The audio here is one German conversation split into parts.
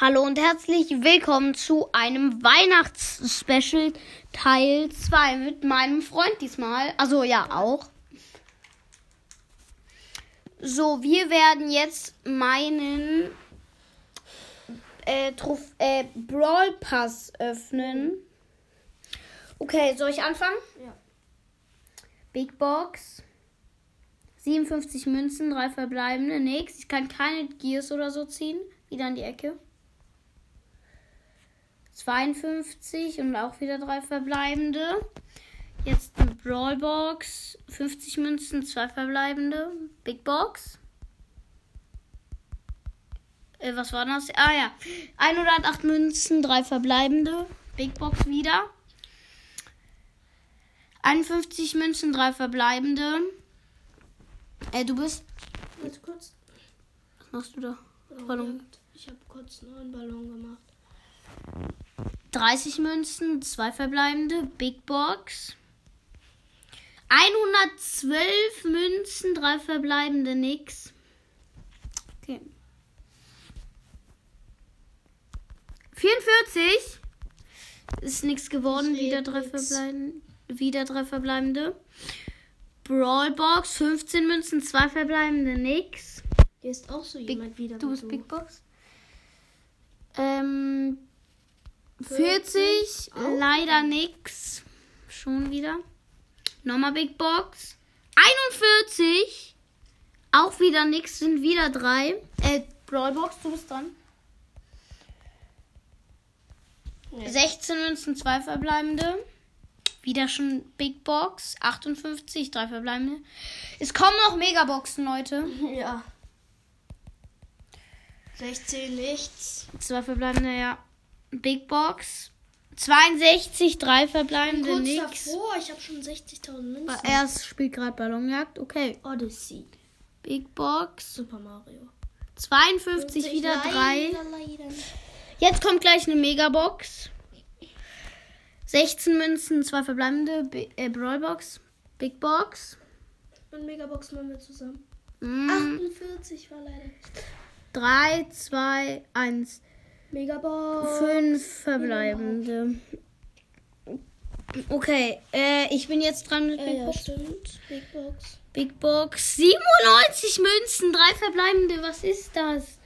Hallo und herzlich willkommen zu einem Weihnachtsspecial Teil 2 mit meinem Freund diesmal. Also ja, auch. So, wir werden jetzt meinen äh, äh, Brawl Pass öffnen. Okay, soll ich anfangen? Ja. Big Box. 57 Münzen, drei verbleibende, nix. Ich kann keine Gears oder so ziehen. Wieder an die Ecke. 52 und auch wieder drei verbleibende. Jetzt eine Brawlbox. 50 Münzen, zwei verbleibende. Big Box. Äh, was war das? Ah ja. 108 Münzen, drei verbleibende. Big Box wieder. 51 Münzen, drei verbleibende. Äh, du bist. Warte kurz. Was machst du da? Oh, Ballon. Ich habe kurz einen Ballon gemacht. 30 Münzen, zwei verbleibende. Big Box. 112 Münzen, drei verbleibende, nix. Okay. 44. Ist nichts geworden. Wieder red drei nix. verbleibende. Wieder drei verbleibende. Brawlbox, 15 Münzen, zwei verbleibende, nix. Hier ist auch so jemand wieder. Du bist Big Box. Ähm, 40, Auch leider nix. Schon wieder. Nochmal Big Box. 41, auch wieder nix, sind wieder drei. Äh, Brawlbox, du bist dran. Nee. 16 Münzen, zwei verbleibende. Wieder schon Big Box. 58, drei verbleibende. Es kommen noch Megaboxen, Leute. Ja. 16 nichts. Zwei verbleibende, ja. Big Box. 62, drei verbleibende, Kurz nix. davor, ich habe schon 60.000 Münzen. Er spielt gerade Ballonjagd. Okay. Odyssey. Big Box. Super Mario. 52, wieder drei. Leider, leider nicht. Jetzt kommt gleich eine Megabox. 16 Münzen, zwei verbleibende. B äh, Brawlbox. Big Box. Und Megabox machen wir zusammen. Mm, 48 war leider nicht. 3, 2, 1. Megabox. 5 verbleibende. Okay, äh, ich bin jetzt dran mit Äh, Big ja, Box. stimmt. Big Box. Big Box. 97 Münzen, drei verbleibende. Was ist das?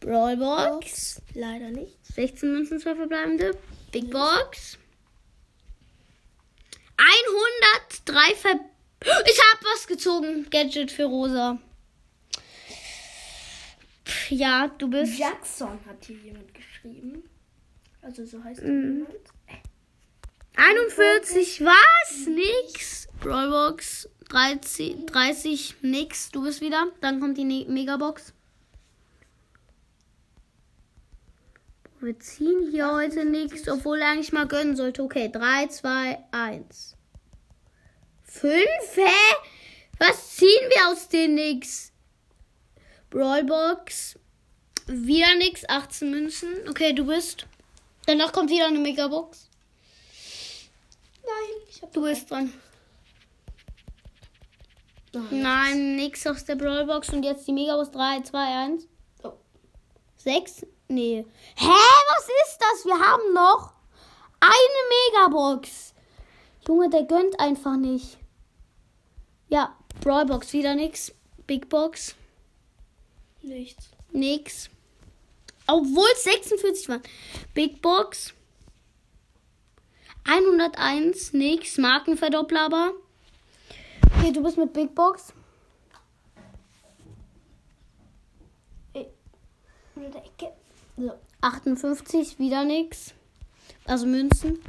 Brawlbox. Box. Leider nicht. 16 Münzen, zwei verbleibende. Big Box. 103 ver... Ich hab was gezogen. Gadget für Rosa. Ja, du bist... Jackson hat hier jemand geschrieben. Also so heißt Mhm. jemand. 41, was? Nix. Brawlbox. 30, 30, nix. Du bist wieder. Dann kommt die ne Megabox. Wir ziehen hier heute nichts, obwohl er eigentlich mal gönnen sollte. Okay, 3, 2, 1. 5? Hä? Was ziehen wir aus den nix? Brawlbox. Wieder nix. 18 Münzen. Okay, du bist. Danach kommt wieder eine Megabox. Nein, ich hab Du bist dran. Nein. Nein, nix aus der Brawlbox. Und jetzt die Megabox 3, 2, 1. Oh. 6? Nee. Hä, was ist das? Wir haben noch eine Megabox. Junge, der gönnt einfach nicht. Ja, Brawlbox wieder nix. Big Box Nichts. nix. Obwohl es 46 waren. Big Box 101 nix. Markenverdoppler aber. Okay, du bist mit Big Box. Unter der Ecke. So. 58, wieder nix. Also Münzen.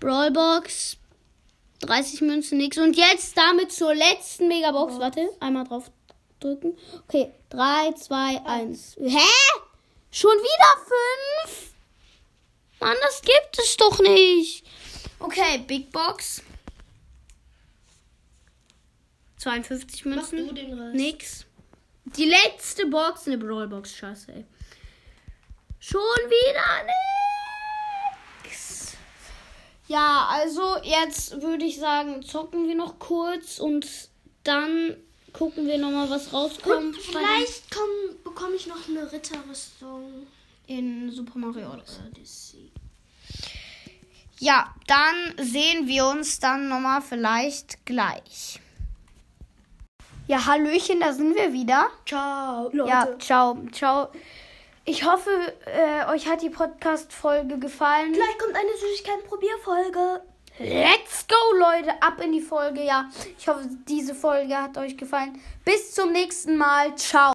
Brawlbox. 30 Münzen, nix. Und jetzt damit zur letzten Megabox. Warte, einmal drauf drücken. Okay, 3, 2, 1. Hä? Schon wieder 5? Mann, das gibt es doch nicht. Okay, Big Box. 52 Mach Münzen. du den Rest. Nix. Die letzte Box, eine Brawlbox, scheiße, ey. Schon wieder nix. Ja, also jetzt würde ich sagen, zocken wir noch kurz und dann gucken wir nochmal, was rauskommt. Und vielleicht komm, bekomme ich noch eine Ritterrüstung. in Super Mario Odyssey. Odyssey. Ja, dann sehen wir uns dann nochmal vielleicht gleich. Ja, Hallöchen, da sind wir wieder. Ciao, Leute. Ja, ciao, ciao. Ich hoffe, äh, euch hat die Podcast-Folge gefallen. Gleich kommt eine Süßigkeiten-Probierfolge. Let's go, Leute, ab in die Folge. Ja, ich hoffe, diese Folge hat euch gefallen. Bis zum nächsten Mal. Ciao.